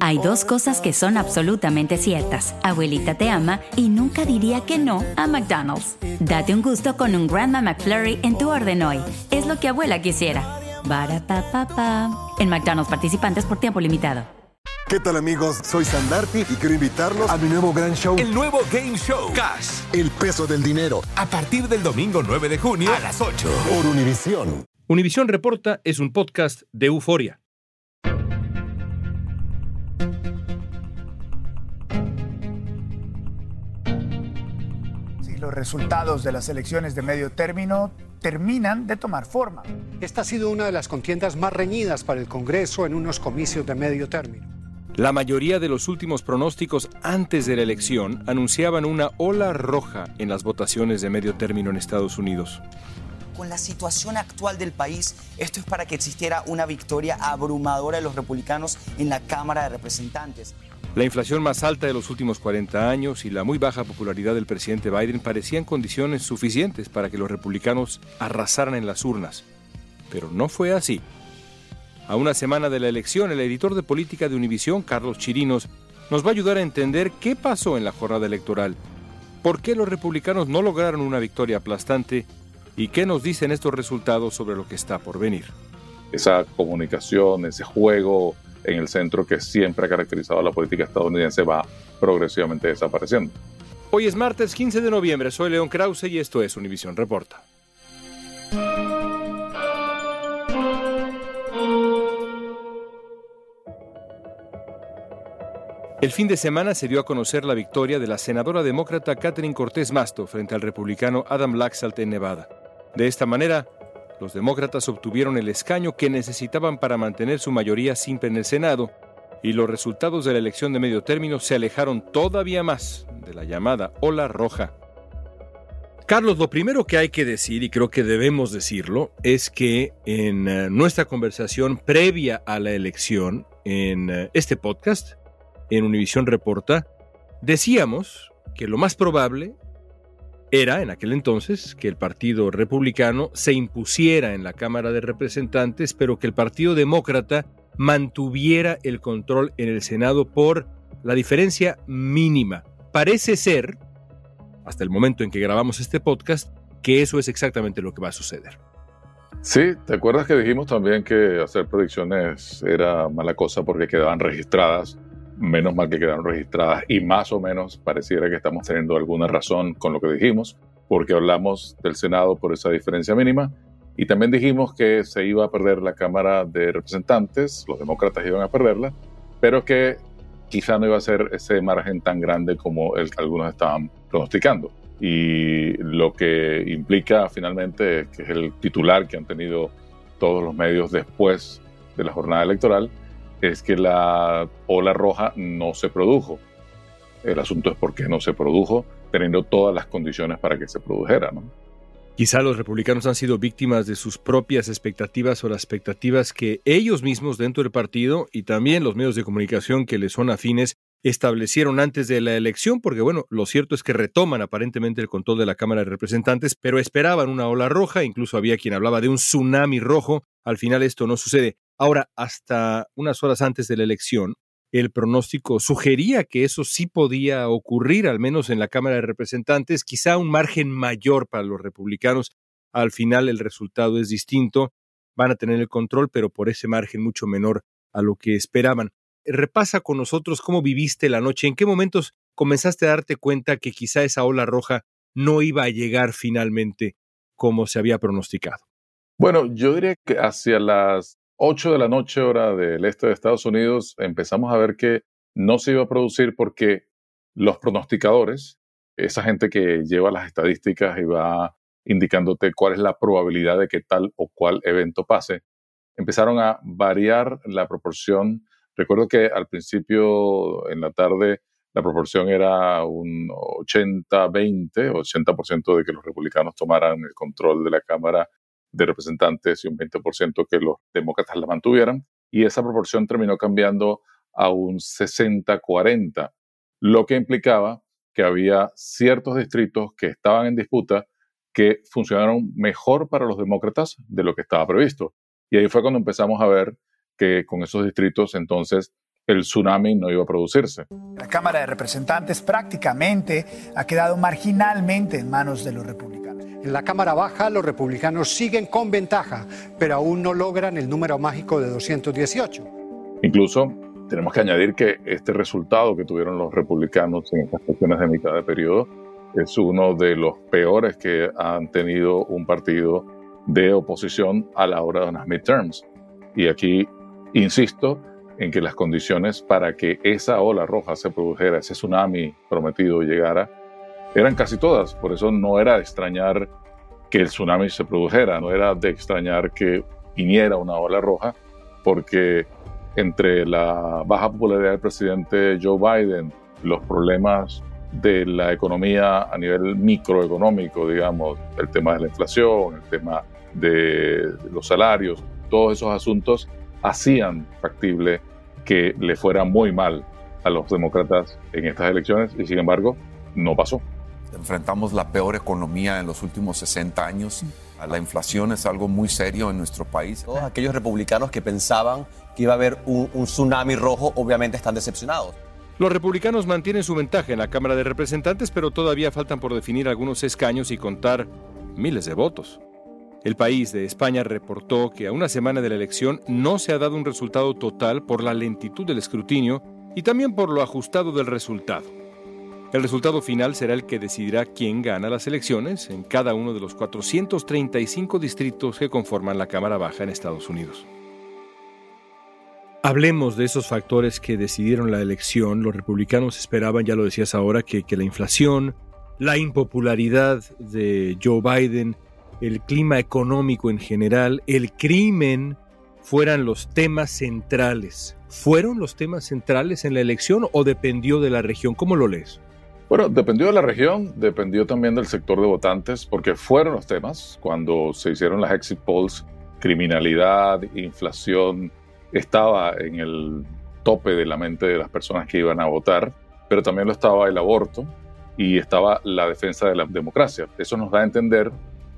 Hay dos cosas que son absolutamente ciertas. Abuelita te ama y nunca diría que no a McDonald's. Date un gusto con un Grandma McFlurry en tu orden hoy. Es lo que abuela quisiera. Barata En McDonald's participantes por tiempo limitado. ¿Qué tal amigos? Soy Sandarti y quiero invitarlos a mi nuevo gran show. El nuevo Game Show. Cash. El peso del dinero. A partir del domingo 9 de junio a las 8. Por Univisión. Univisión Reporta es un podcast de euforia. Resultados de las elecciones de medio término terminan de tomar forma. Esta ha sido una de las contiendas más reñidas para el Congreso en unos comicios de medio término. La mayoría de los últimos pronósticos antes de la elección anunciaban una ola roja en las votaciones de medio término en Estados Unidos. Con la situación actual del país, esto es para que existiera una victoria abrumadora de los republicanos en la Cámara de Representantes. La inflación más alta de los últimos 40 años y la muy baja popularidad del presidente Biden parecían condiciones suficientes para que los republicanos arrasaran en las urnas. Pero no fue así. A una semana de la elección, el editor de política de Univisión, Carlos Chirinos, nos va a ayudar a entender qué pasó en la jornada electoral, por qué los republicanos no lograron una victoria aplastante y qué nos dicen estos resultados sobre lo que está por venir. Esa comunicación, ese juego en el centro que siempre ha caracterizado a la política estadounidense va progresivamente desapareciendo. Hoy es martes 15 de noviembre, soy León Krause y esto es Univisión Reporta. El fin de semana se dio a conocer la victoria de la senadora demócrata Catherine Cortés Masto frente al republicano Adam Laxalt en Nevada. De esta manera, los demócratas obtuvieron el escaño que necesitaban para mantener su mayoría simple en el Senado, y los resultados de la elección de medio término se alejaron todavía más de la llamada ola roja. Carlos, lo primero que hay que decir, y creo que debemos decirlo, es que en eh, nuestra conversación previa a la elección, en eh, este podcast, en Univisión Reporta, decíamos que lo más probable era en aquel entonces que el Partido Republicano se impusiera en la Cámara de Representantes, pero que el Partido Demócrata mantuviera el control en el Senado por la diferencia mínima. Parece ser, hasta el momento en que grabamos este podcast, que eso es exactamente lo que va a suceder. Sí, ¿te acuerdas que dijimos también que hacer predicciones era mala cosa porque quedaban registradas menos mal que quedaron registradas y más o menos pareciera que estamos teniendo alguna razón con lo que dijimos, porque hablamos del Senado por esa diferencia mínima y también dijimos que se iba a perder la Cámara de Representantes, los demócratas iban a perderla, pero que quizá no iba a ser ese margen tan grande como el que algunos estaban pronosticando. Y lo que implica finalmente, que es el titular que han tenido todos los medios después de la jornada electoral, es que la ola roja no se produjo. El asunto es por qué no se produjo, teniendo todas las condiciones para que se produjera. ¿no? Quizá los republicanos han sido víctimas de sus propias expectativas o las expectativas que ellos mismos dentro del partido y también los medios de comunicación que les son afines establecieron antes de la elección, porque bueno, lo cierto es que retoman aparentemente el control de la Cámara de Representantes, pero esperaban una ola roja, incluso había quien hablaba de un tsunami rojo, al final esto no sucede. Ahora, hasta unas horas antes de la elección, el pronóstico sugería que eso sí podía ocurrir, al menos en la Cámara de Representantes, quizá un margen mayor para los republicanos. Al final el resultado es distinto, van a tener el control, pero por ese margen mucho menor a lo que esperaban. Repasa con nosotros cómo viviste la noche, en qué momentos comenzaste a darte cuenta que quizá esa ola roja no iba a llegar finalmente como se había pronosticado. Bueno, yo diría que hacia las 8 de la noche hora del este de Estados Unidos empezamos a ver que no se iba a producir porque los pronosticadores, esa gente que lleva las estadísticas y va indicándote cuál es la probabilidad de que tal o cual evento pase, empezaron a variar la proporción. Recuerdo que al principio, en la tarde, la proporción era un 80-20, 80% de que los republicanos tomaran el control de la Cámara de representantes y un 20% que los demócratas la mantuvieran. Y esa proporción terminó cambiando a un 60-40, lo que implicaba que había ciertos distritos que estaban en disputa que funcionaron mejor para los demócratas de lo que estaba previsto. Y ahí fue cuando empezamos a ver que con esos distritos entonces el tsunami no iba a producirse. La Cámara de Representantes prácticamente ha quedado marginalmente en manos de los republicanos. En la Cámara Baja los republicanos siguen con ventaja, pero aún no logran el número mágico de 218. Incluso tenemos que añadir que este resultado que tuvieron los republicanos en estas cuestiones de mitad de periodo es uno de los peores que han tenido un partido de oposición a la hora de unas midterms. Y aquí insisto en que las condiciones para que esa ola roja se produjera, ese tsunami prometido llegara, eran casi todas. Por eso no era de extrañar que el tsunami se produjera, no era de extrañar que viniera una ola roja, porque entre la baja popularidad del presidente Joe Biden, los problemas de la economía a nivel microeconómico, digamos, el tema de la inflación, el tema de los salarios, todos esos asuntos hacían factible que le fuera muy mal a los demócratas en estas elecciones y sin embargo no pasó. Enfrentamos la peor economía en los últimos 60 años. La inflación es algo muy serio en nuestro país. Todos aquellos republicanos que pensaban que iba a haber un, un tsunami rojo obviamente están decepcionados. Los republicanos mantienen su ventaja en la Cámara de Representantes, pero todavía faltan por definir algunos escaños y contar miles de votos. El país de España reportó que a una semana de la elección no se ha dado un resultado total por la lentitud del escrutinio y también por lo ajustado del resultado. El resultado final será el que decidirá quién gana las elecciones en cada uno de los 435 distritos que conforman la Cámara Baja en Estados Unidos. Hablemos de esos factores que decidieron la elección. Los republicanos esperaban, ya lo decías ahora, que, que, la inflación, la impopularidad de Joe Biden, el clima económico en general, el crimen fueran los temas centrales. ¿Fueron los temas centrales en la elección o dependió de la región? ¿Cómo lo lees? Bueno, dependió de la región, dependió también del sector de votantes, porque fueron los temas cuando se hicieron las exit polls, criminalidad, inflación, estaba en el tope de la mente de las personas que iban a votar, pero también lo estaba el aborto y estaba la defensa de la democracia. Eso nos da a entender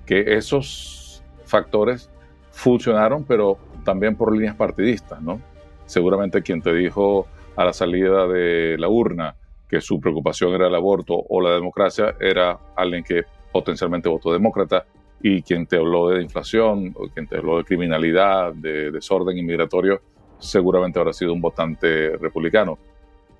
que esos factores funcionaron, pero también por líneas partidistas, ¿no? Seguramente quien te dijo a la salida de la urna que su preocupación era el aborto o la democracia era alguien que potencialmente votó demócrata y quien te habló de inflación o quien te habló de criminalidad, de desorden inmigratorio, seguramente habrá sido un votante republicano.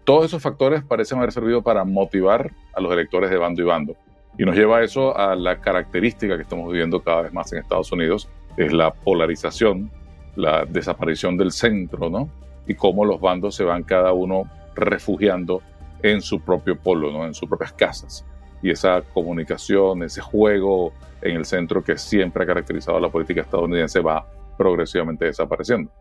Todos esos factores parecen haber servido para motivar a los electores de bando y bando. Y nos lleva a eso a la característica que estamos viviendo cada vez más en Estados Unidos, es la polarización, la desaparición del centro, ¿no? Y cómo los bandos se van cada uno refugiando en su propio polo, ¿no? En sus propias casas. Y esa comunicación, ese juego en el centro que siempre ha caracterizado a la política estadounidense va progresivamente desapareciendo.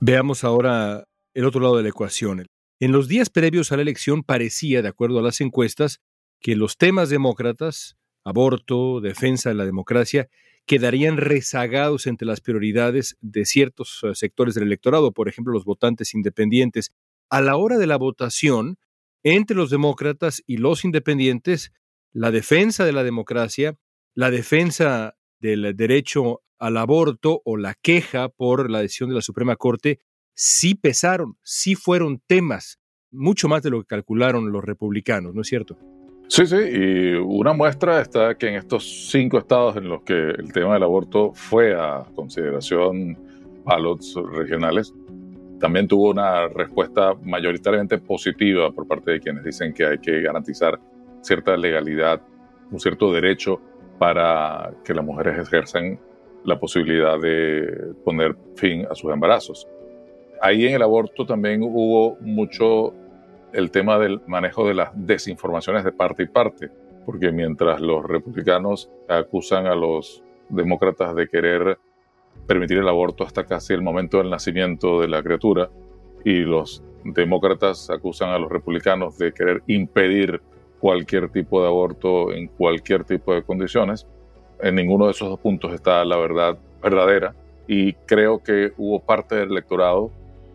Veamos ahora el otro lado de la ecuación. En los días previos a la elección parecía, de acuerdo a las encuestas, que los temas demócratas, aborto, defensa de la democracia, quedarían rezagados entre las prioridades de ciertos eh, sectores del electorado, por ejemplo, los votantes independientes. A la hora de la votación, entre los demócratas y los independientes, la defensa de la democracia, la defensa del derecho al aborto o la queja por la decisión de la Suprema Corte sí pesaron, sí fueron temas, mucho más de lo que calcularon los republicanos, ¿no es cierto? Sí, sí, y una muestra está que en estos cinco estados en los que el tema del aborto fue a consideración ballots regionales, también tuvo una respuesta mayoritariamente positiva por parte de quienes dicen que hay que garantizar cierta legalidad, un cierto derecho para que las mujeres ejerzan la posibilidad de poner fin a sus embarazos. Ahí en el aborto también hubo mucho el tema del manejo de las desinformaciones de parte y parte, porque mientras los republicanos acusan a los demócratas de querer permitir el aborto hasta casi el momento del nacimiento de la criatura, y los demócratas acusan a los republicanos de querer impedir cualquier tipo de aborto en cualquier tipo de condiciones, en ninguno de esos dos puntos está la verdad verdadera y creo que hubo parte del electorado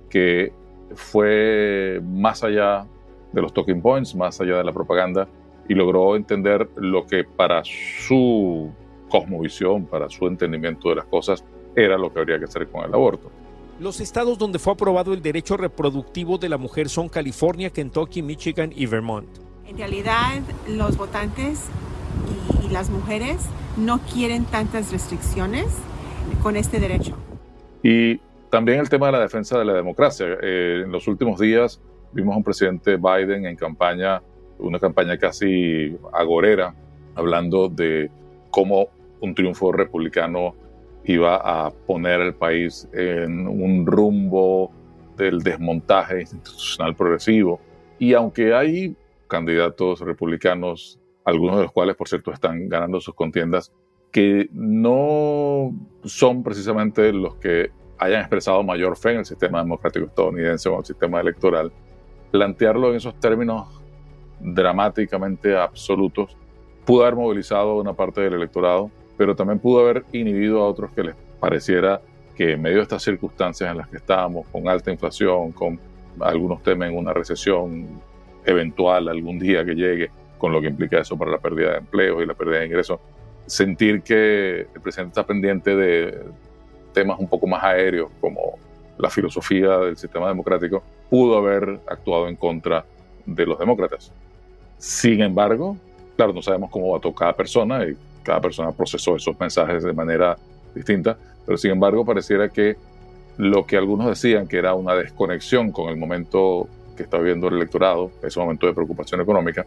que fue más allá de los talking points, más allá de la propaganda, y logró entender lo que para su cosmovisión, para su entendimiento de las cosas, era lo que habría que hacer con el aborto. Los estados donde fue aprobado el derecho reproductivo de la mujer son California, Kentucky, Michigan y Vermont. En realidad, los votantes y, y las mujeres no quieren tantas restricciones con este derecho. Y también el tema de la defensa de la democracia. Eh, en los últimos días vimos a un presidente Biden en campaña, una campaña casi agorera, hablando de cómo un triunfo republicano iba a poner el país en un rumbo del desmontaje institucional progresivo. Y aunque hay candidatos republicanos, algunos de los cuales, por cierto, están ganando sus contiendas, que no son precisamente los que hayan expresado mayor fe en el sistema democrático estadounidense o en el sistema electoral, plantearlo en esos términos dramáticamente absolutos pudo haber movilizado una parte del electorado, pero también pudo haber inhibido a otros que les pareciera que en medio de estas circunstancias en las que estábamos, con alta inflación, con algunos temen una recesión eventual algún día que llegue, con lo que implica eso para la pérdida de empleos y la pérdida de ingresos, sentir que el presidente está pendiente de temas un poco más aéreos como la filosofía del sistema democrático, pudo haber actuado en contra de los demócratas. Sin embargo, claro, no sabemos cómo va a cada persona y cada persona procesó esos mensajes de manera distinta, pero sin embargo pareciera que lo que algunos decían que era una desconexión con el momento que está viviendo el electorado, ese momento de preocupación económica,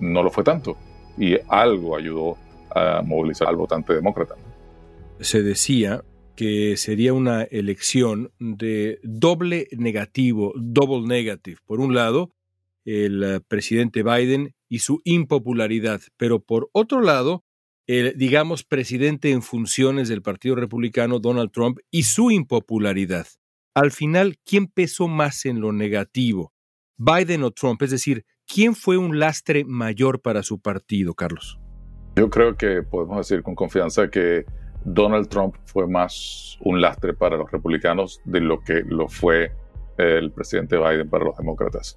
no lo fue tanto y algo ayudó a movilizar al votante demócrata. Se decía que sería una elección de doble negativo, double negative. Por un lado, el presidente Biden y su impopularidad, pero por otro lado, el, digamos, presidente en funciones del Partido Republicano, Donald Trump, y su impopularidad. Al final, ¿quién pesó más en lo negativo? ¿Biden o Trump? Es decir, ¿quién fue un lastre mayor para su partido, Carlos? Yo creo que podemos decir con confianza que Donald Trump fue más un lastre para los republicanos de lo que lo fue el presidente Biden para los demócratas.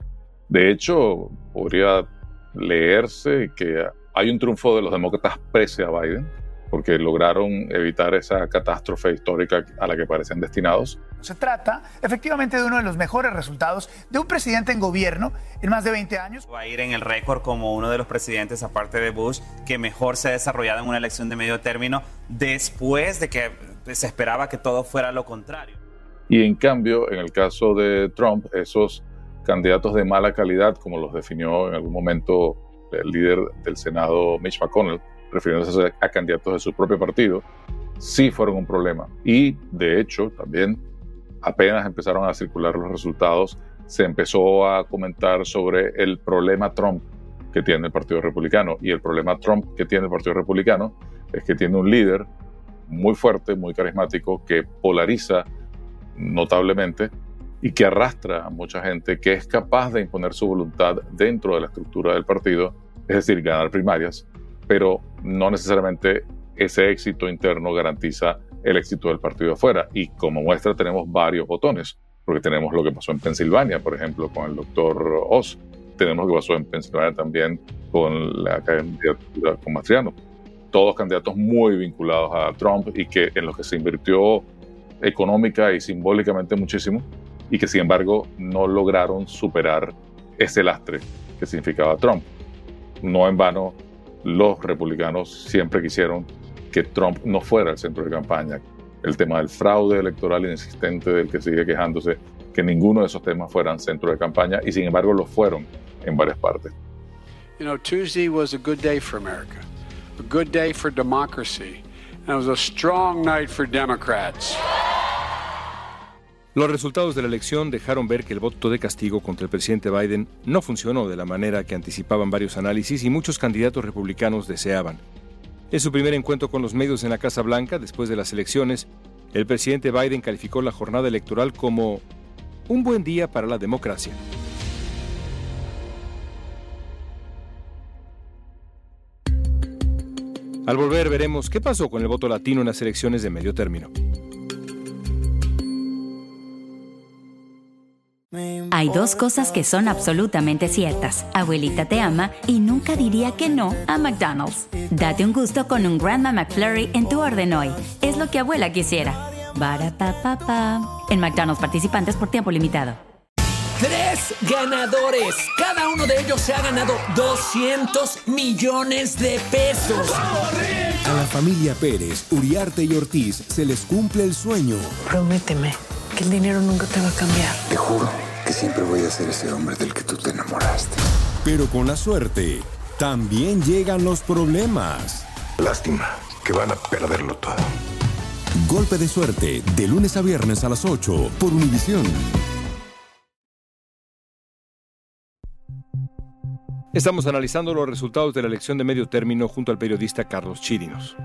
De hecho, podría leerse que hay un triunfo de los demócratas pese a Biden, porque lograron evitar esa catástrofe histórica a la que parecen destinados. Se trata efectivamente de uno de los mejores resultados de un presidente en gobierno en más de 20 años. Va a ir en el récord como uno de los presidentes, aparte de Bush, que mejor se ha desarrollado en una elección de medio término después de que se esperaba que todo fuera lo contrario. Y en cambio, en el caso de Trump, esos candidatos de mala calidad, como los definió en algún momento el líder del Senado, Mitch McConnell, refiriéndose a candidatos de su propio partido, sí fueron un problema. Y de hecho, también apenas empezaron a circular los resultados, se empezó a comentar sobre el problema Trump que tiene el Partido Republicano. Y el problema Trump que tiene el Partido Republicano es que tiene un líder muy fuerte, muy carismático, que polariza notablemente y que arrastra a mucha gente que es capaz de imponer su voluntad dentro de la estructura del partido, es decir, ganar primarias, pero no necesariamente ese éxito interno garantiza el éxito del partido afuera. Y como muestra tenemos varios botones, porque tenemos lo que pasó en Pensilvania, por ejemplo, con el doctor Oz. Tenemos lo que pasó en Pensilvania también con la candidatura con Mastriano. Todos candidatos muy vinculados a Trump y que en los que se invirtió económica y simbólicamente muchísimo y que sin embargo no lograron superar ese lastre que significaba Trump. No en vano los republicanos siempre quisieron que Trump no fuera el centro de campaña. El tema del fraude electoral inexistente del que sigue quejándose, que ninguno de esos temas fueran centro de campaña y sin embargo lo fueron en varias partes. You know, Tuesday was a good day for America, a good day for democracy, and it was a strong night for Democrats. Los resultados de la elección dejaron ver que el voto de castigo contra el presidente Biden no funcionó de la manera que anticipaban varios análisis y muchos candidatos republicanos deseaban. En su primer encuentro con los medios en la Casa Blanca después de las elecciones, el presidente Biden calificó la jornada electoral como un buen día para la democracia. Al volver veremos qué pasó con el voto latino en las elecciones de medio término. Hay dos cosas que son absolutamente ciertas. Abuelita te ama y nunca diría que no a McDonald's. Date un gusto con un Grandma McFlurry en tu orden hoy. Es lo que abuela quisiera. Para pa pa pa. En McDonald's participantes por tiempo limitado. Tres ganadores. Cada uno de ellos se ha ganado 200 millones de pesos. A la familia Pérez, Uriarte y Ortiz se les cumple el sueño. Prométeme que el dinero nunca te va a cambiar. Te juro que siempre voy a ser ese hombre del que tú te enamoraste. Pero con la suerte, también llegan los problemas. Lástima que van a perderlo todo. Golpe de suerte, de lunes a viernes a las 8 por Univisión. Estamos analizando los resultados de la elección de medio término junto al periodista Carlos Chirinos.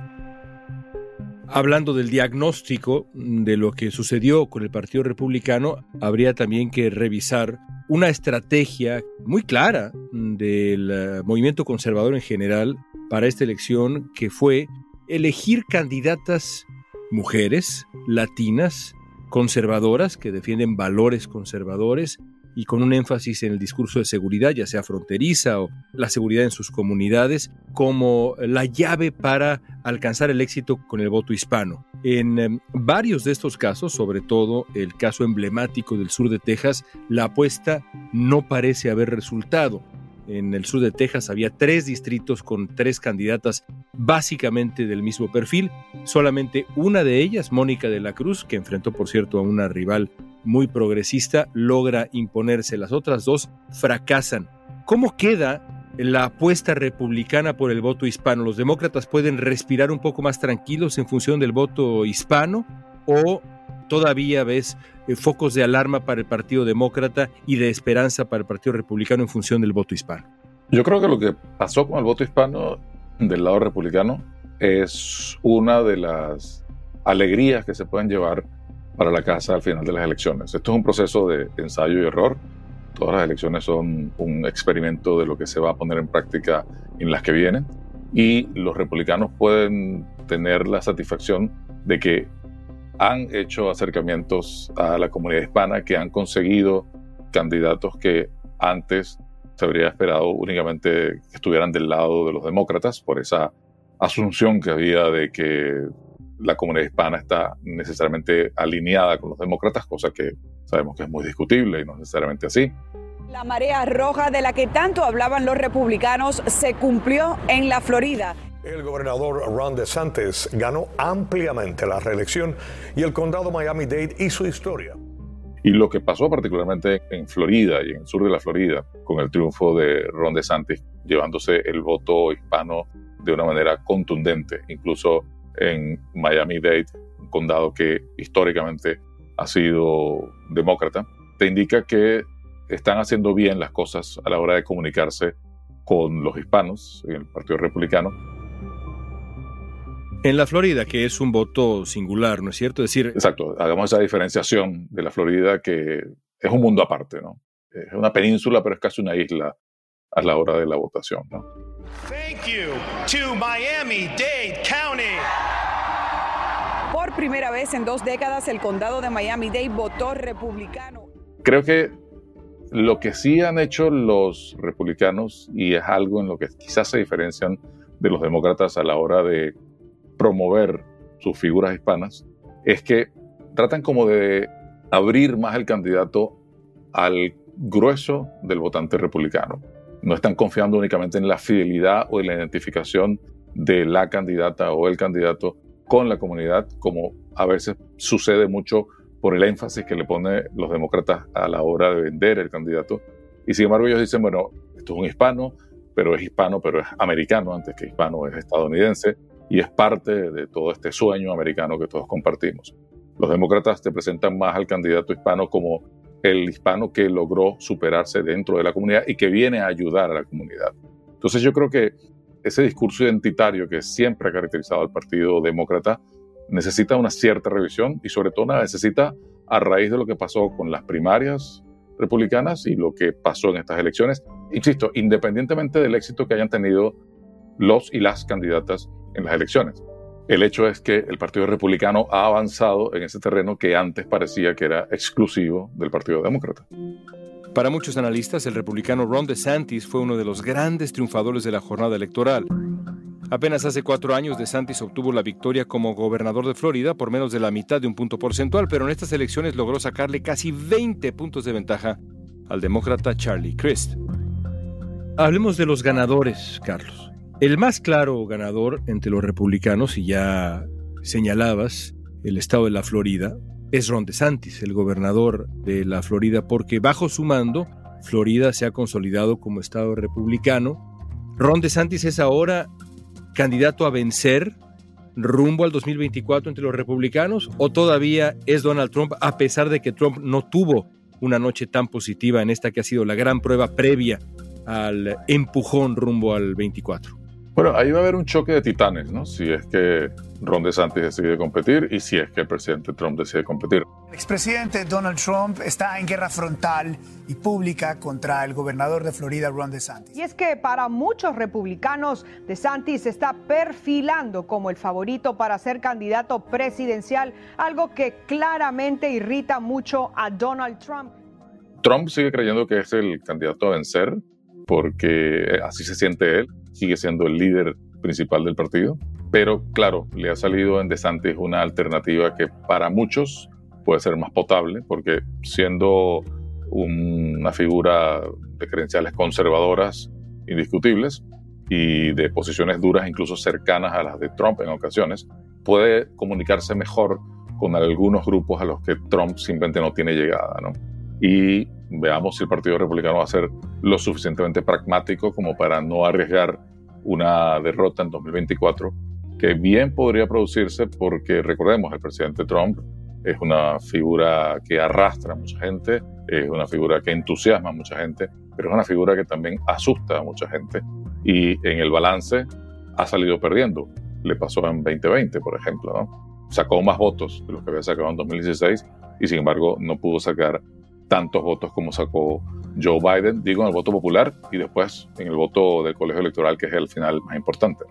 Hablando del diagnóstico de lo que sucedió con el Partido Republicano, habría también que revisar una estrategia muy clara del eh, movimiento conservador en general para esta elección, que fue elegir candidatas mujeres, latinas, conservadoras, que defienden valores conservadores y con un énfasis en el discurso de seguridad, ya sea fronteriza o la seguridad en sus comunidades, como la llave para alcanzar el éxito con el voto hispano. En em, varios de estos casos, sobre todo el caso emblemático del sur de Texas, la apuesta no parece haber resultado. En el sur de Texas había tres distritos con tres candidatas básicamente del mismo perfil. Solamente una de ellas, Mónica de la Cruz, que enfrentó por cierto a una rival muy progresista, logra imponerse. Las otras dos fracasan. ¿Cómo queda la apuesta republicana por el voto hispano? ¿Los demócratas pueden respirar un poco más tranquilos en función del voto hispano? ¿O todavía ves eh, focos de alarma para el Partido Demócrata y de esperanza para el Partido Republicano en función del voto hispano? Yo creo que lo que pasó con el voto hispano del lado republicano es una de las alegrías que se pueden llevar para la casa al final de las elecciones. Esto es un proceso de ensayo y error. Todas las elecciones son un experimento de lo que se va a poner en práctica en las que vienen. Y los republicanos pueden tener la satisfacción de que han hecho acercamientos a la comunidad hispana, que han conseguido candidatos que antes se habría esperado únicamente que estuvieran del lado de los demócratas por esa asunción que había de que la comunidad hispana está necesariamente alineada con los demócratas, cosa que sabemos que es muy discutible y no necesariamente así. La marea roja de la que tanto hablaban los republicanos se cumplió en la Florida. El gobernador Ron DeSantis ganó ampliamente la reelección y el condado Miami-Dade hizo historia. Y lo que pasó particularmente en Florida y en el sur de la Florida, con el triunfo de Ron DeSantis, llevándose el voto hispano de una manera contundente, incluso en Miami-Dade, un condado que históricamente ha sido demócrata, te indica que están haciendo bien las cosas a la hora de comunicarse con los hispanos en el Partido Republicano. En la Florida, que es un voto singular, ¿no es cierto? decir, Exacto, hagamos esa diferenciación de la Florida que es un mundo aparte, ¿no? Es una península, pero es casi una isla a la hora de la votación, ¿no? Thank you to Miami-Dade County. Primera vez en dos décadas, el condado de Miami-Dade votó republicano. Creo que lo que sí han hecho los republicanos, y es algo en lo que quizás se diferencian de los demócratas a la hora de promover sus figuras hispanas, es que tratan como de abrir más el candidato al grueso del votante republicano. No están confiando únicamente en la fidelidad o en la identificación de la candidata o el candidato con la comunidad, como a veces sucede mucho por el énfasis que le ponen los demócratas a la hora de vender el candidato. Y sin embargo ellos dicen, bueno, esto es un hispano, pero es hispano, pero es americano antes que hispano, es estadounidense y es parte de todo este sueño americano que todos compartimos. Los demócratas te presentan más al candidato hispano como el hispano que logró superarse dentro de la comunidad y que viene a ayudar a la comunidad. Entonces yo creo que ese discurso identitario que siempre ha caracterizado al Partido Demócrata necesita una cierta revisión y sobre todo necesita a raíz de lo que pasó con las primarias republicanas y lo que pasó en estas elecciones, insisto, independientemente del éxito que hayan tenido los y las candidatas en las elecciones. El hecho es que el Partido Republicano ha avanzado en ese terreno que antes parecía que era exclusivo del Partido Demócrata. Para muchos analistas, el republicano Ron DeSantis fue uno de los grandes triunfadores de la jornada electoral. Apenas hace cuatro años, DeSantis obtuvo la victoria como gobernador de Florida por menos de la mitad de un punto porcentual, pero en estas elecciones logró sacarle casi 20 puntos de ventaja al demócrata Charlie Crist. Hablemos de los ganadores, Carlos. El más claro ganador entre los republicanos, y ya señalabas el estado de la Florida, es Ron DeSantis, el gobernador de la Florida, porque bajo su mando, Florida se ha consolidado como estado republicano. Ron DeSantis es ahora candidato a vencer rumbo al 2024 entre los republicanos o todavía es Donald Trump a pesar de que Trump no tuvo una noche tan positiva en esta que ha sido la gran prueba previa al empujón rumbo al 24? Bueno, ahí va a haber un choque de titanes, ¿no? Si es que Ron DeSantis decide competir y si es que el presidente Trump decide competir. El expresidente Donald Trump está en guerra frontal y pública contra el gobernador de Florida, Ron DeSantis. Y es que para muchos republicanos, DeSantis se está perfilando como el favorito para ser candidato presidencial, algo que claramente irrita mucho a Donald Trump. Trump sigue creyendo que es el candidato a vencer porque así se siente él, sigue siendo el líder principal del partido, pero claro, le ha salido en DeSantis una alternativa que para muchos puede ser más potable, porque siendo una figura de credenciales conservadoras indiscutibles y de posiciones duras, incluso cercanas a las de Trump en ocasiones, puede comunicarse mejor con algunos grupos a los que Trump simplemente no tiene llegada. ¿no? Y veamos si el Partido Republicano va a ser lo suficientemente pragmático como para no arriesgar una derrota en 2024, que bien podría producirse porque recordemos, el presidente Trump es una figura que arrastra a mucha gente, es una figura que entusiasma a mucha gente, pero es una figura que también asusta a mucha gente y en el balance ha salido perdiendo. Le pasó en 2020, por ejemplo, ¿no? Sacó más votos de los que había sacado en 2016 y sin embargo no pudo sacar tantos votos como sacó Joe Biden, digo en el voto popular y después en el voto del colegio electoral, que es el final más importante.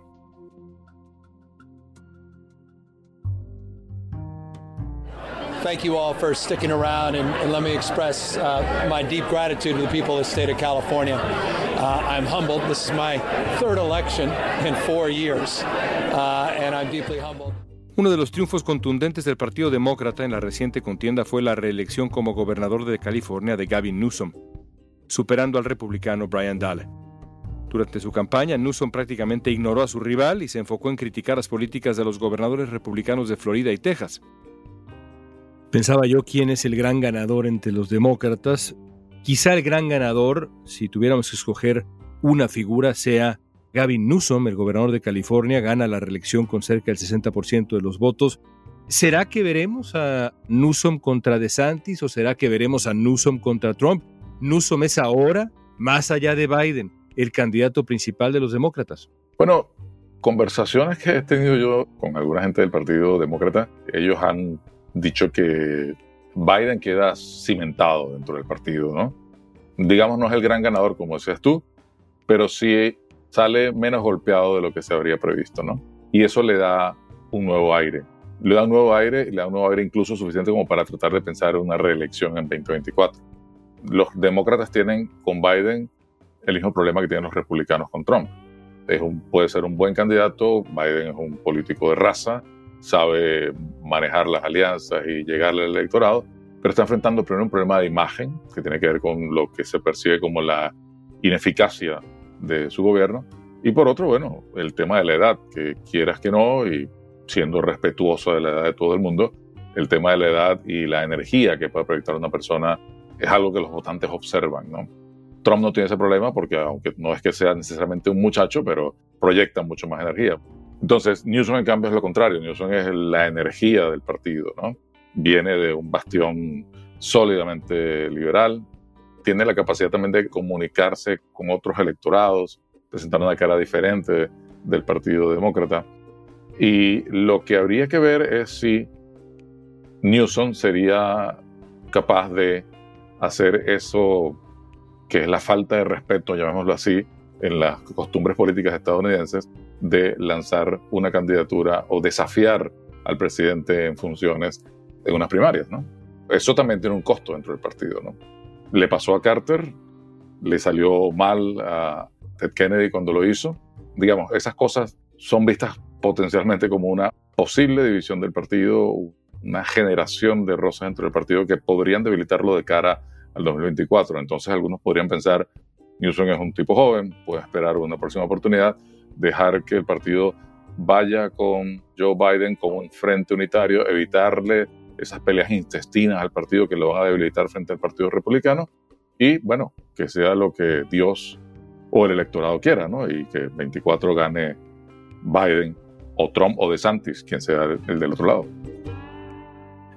Thank you all for sticking around, and, and let me express uh, my deep gratitude to the people of the state of California. Uh, I'm humbled. This is my third election in four years, uh, and I'm deeply humbled. Uno de los triunfos contundentes del Partido Demócrata en la reciente contienda fue la reelección como gobernador de California de Gavin Newsom, superando al republicano Brian Dahle. Durante su campaña, Newsom prácticamente ignoró a su rival y se enfocó en criticar las políticas de los gobernadores republicanos de Florida y Texas. Pensaba yo quién es el gran ganador entre los demócratas. Quizá el gran ganador, si tuviéramos que escoger una figura, sea Gavin Newsom, el gobernador de California, gana la reelección con cerca del 60% de los votos. ¿Será que veremos a Newsom contra DeSantis o será que veremos a Newsom contra Trump? Newsom es ahora, más allá de Biden, el candidato principal de los demócratas. Bueno, conversaciones que he tenido yo con alguna gente del Partido Demócrata, ellos han dicho que Biden queda cimentado dentro del partido, ¿no? Digamos, no es el gran ganador, como decías tú, pero sí sale menos golpeado de lo que se habría previsto, ¿no? Y eso le da un nuevo aire. Le da un nuevo aire y le da un nuevo aire incluso suficiente como para tratar de pensar en una reelección en 2024. Los demócratas tienen con Biden el mismo problema que tienen los republicanos con Trump. Es un, puede ser un buen candidato, Biden es un político de raza, sabe manejar las alianzas y llegarle al electorado, pero está enfrentando primero un problema de imagen que tiene que ver con lo que se percibe como la ineficacia de su gobierno. Y por otro, bueno, el tema de la edad, que quieras que no, y siendo respetuoso de la edad de todo el mundo, el tema de la edad y la energía que puede proyectar una persona es algo que los votantes observan, ¿no? Trump no tiene ese problema porque aunque no es que sea necesariamente un muchacho, pero proyecta mucho más energía. Entonces, Newsom en cambio es lo contrario, Newsom es la energía del partido, ¿no? Viene de un bastión sólidamente liberal, tiene la capacidad también de comunicarse con otros electorados, presentar una cara diferente del Partido Demócrata. Y lo que habría que ver es si Newsom sería capaz de hacer eso que es la falta de respeto, llamémoslo así, en las costumbres políticas estadounidenses, de lanzar una candidatura o desafiar al presidente en funciones en unas primarias, ¿no? Eso también tiene un costo dentro del partido, ¿no? Le pasó a Carter, le salió mal a Ted Kennedy cuando lo hizo. Digamos, esas cosas son vistas potencialmente como una posible división del partido, una generación de rosas dentro del partido que podrían debilitarlo de cara al 2024. Entonces algunos podrían pensar, Newsom es un tipo joven, puede esperar una próxima oportunidad, dejar que el partido vaya con Joe Biden como un frente unitario, evitarle esas peleas intestinas al partido que lo van a debilitar frente al Partido Republicano y, bueno, que sea lo que Dios o el electorado quiera, ¿no? Y que 24 gane Biden o Trump o DeSantis, quien sea el del otro lado.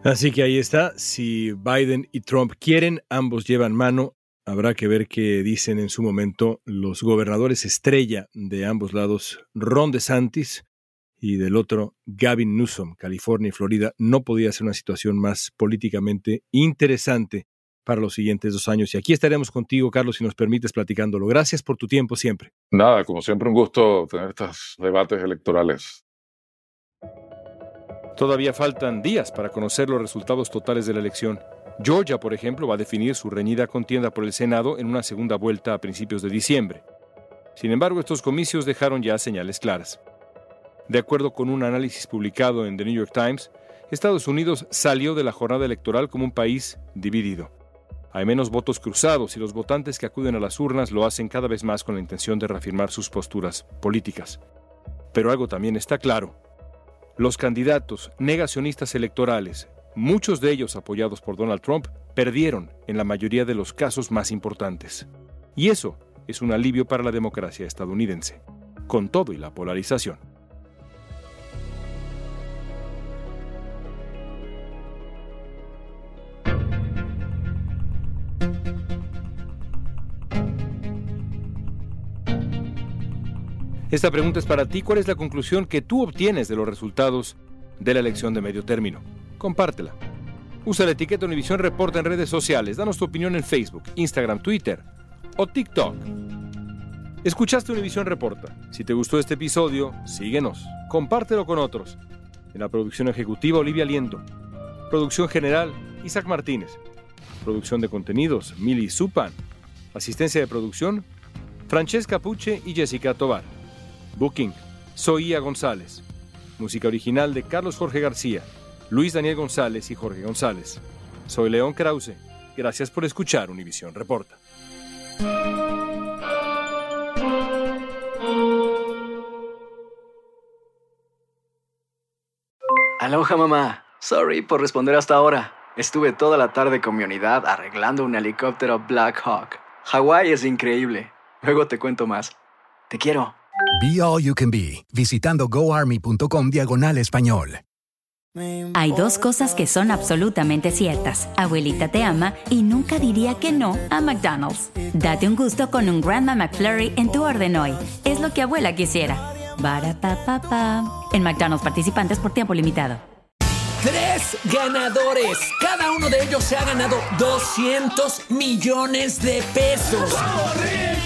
Así que ahí está, si Biden y Trump quieren, ambos llevan mano, habrá que ver qué dicen en su momento los gobernadores estrella de ambos lados, Ron DeSantis y del otro Gavin Newsom, California y Florida. No podía ser una situación más políticamente interesante para los siguientes dos años. Y aquí estaremos contigo, Carlos, si nos permites platicándolo. Gracias por tu tiempo siempre. Nada, como siempre, un gusto tener estos debates electorales. Todavía faltan días para conocer los resultados totales de la elección. Georgia, por ejemplo, va a definir su reñida contienda por el Senado en una segunda vuelta a principios de diciembre. Sin embargo, estos comicios dejaron ya señales claras. De acuerdo con un análisis publicado en The New York Times, Estados Unidos salió de la jornada electoral como un país dividido. Hay menos votos cruzados y los votantes que acuden a las urnas lo hacen cada vez más con la intención de reafirmar sus posturas políticas. Pero algo también está claro. Los candidatos negacionistas electorales, muchos de ellos apoyados por Donald Trump, perdieron en la mayoría de los casos más importantes. Y eso es un alivio para la democracia estadounidense, con todo y la polarización. Esta pregunta es para ti. ¿Cuál es la conclusión que tú obtienes de los resultados de la elección de medio término? Compártela. Usa la etiqueta Univisión Reporta en redes sociales. Danos tu opinión en Facebook, Instagram, Twitter o TikTok. Escuchaste Univisión Reporta. Si te gustó este episodio, síguenos. Compártelo con otros. En la producción ejecutiva, Olivia Liendo. Producción general, Isaac Martínez. Producción de contenidos, Mili Supan. Asistencia de producción, Francesca Puche y Jessica Tovar. Booking, Soía González. Música original de Carlos Jorge García, Luis Daniel González y Jorge González. Soy León Krause. Gracias por escuchar Univisión Reporta. Aloha mamá. Sorry por responder hasta ahora. Estuve toda la tarde con mi unidad arreglando un helicóptero Black Hawk. Hawái es increíble. Luego te cuento más. Te quiero. Be All You Can Be, visitando goarmy.com diagonal español. Hay dos cosas que son absolutamente ciertas. Abuelita te ama y nunca diría que no a McDonald's. Date un gusto con un Grandma McFlurry en tu orden hoy. Es lo que abuela quisiera. Barapapapa. En McDonald's participantes por tiempo limitado. Tres ganadores. Cada uno de ellos se ha ganado 200 millones de pesos.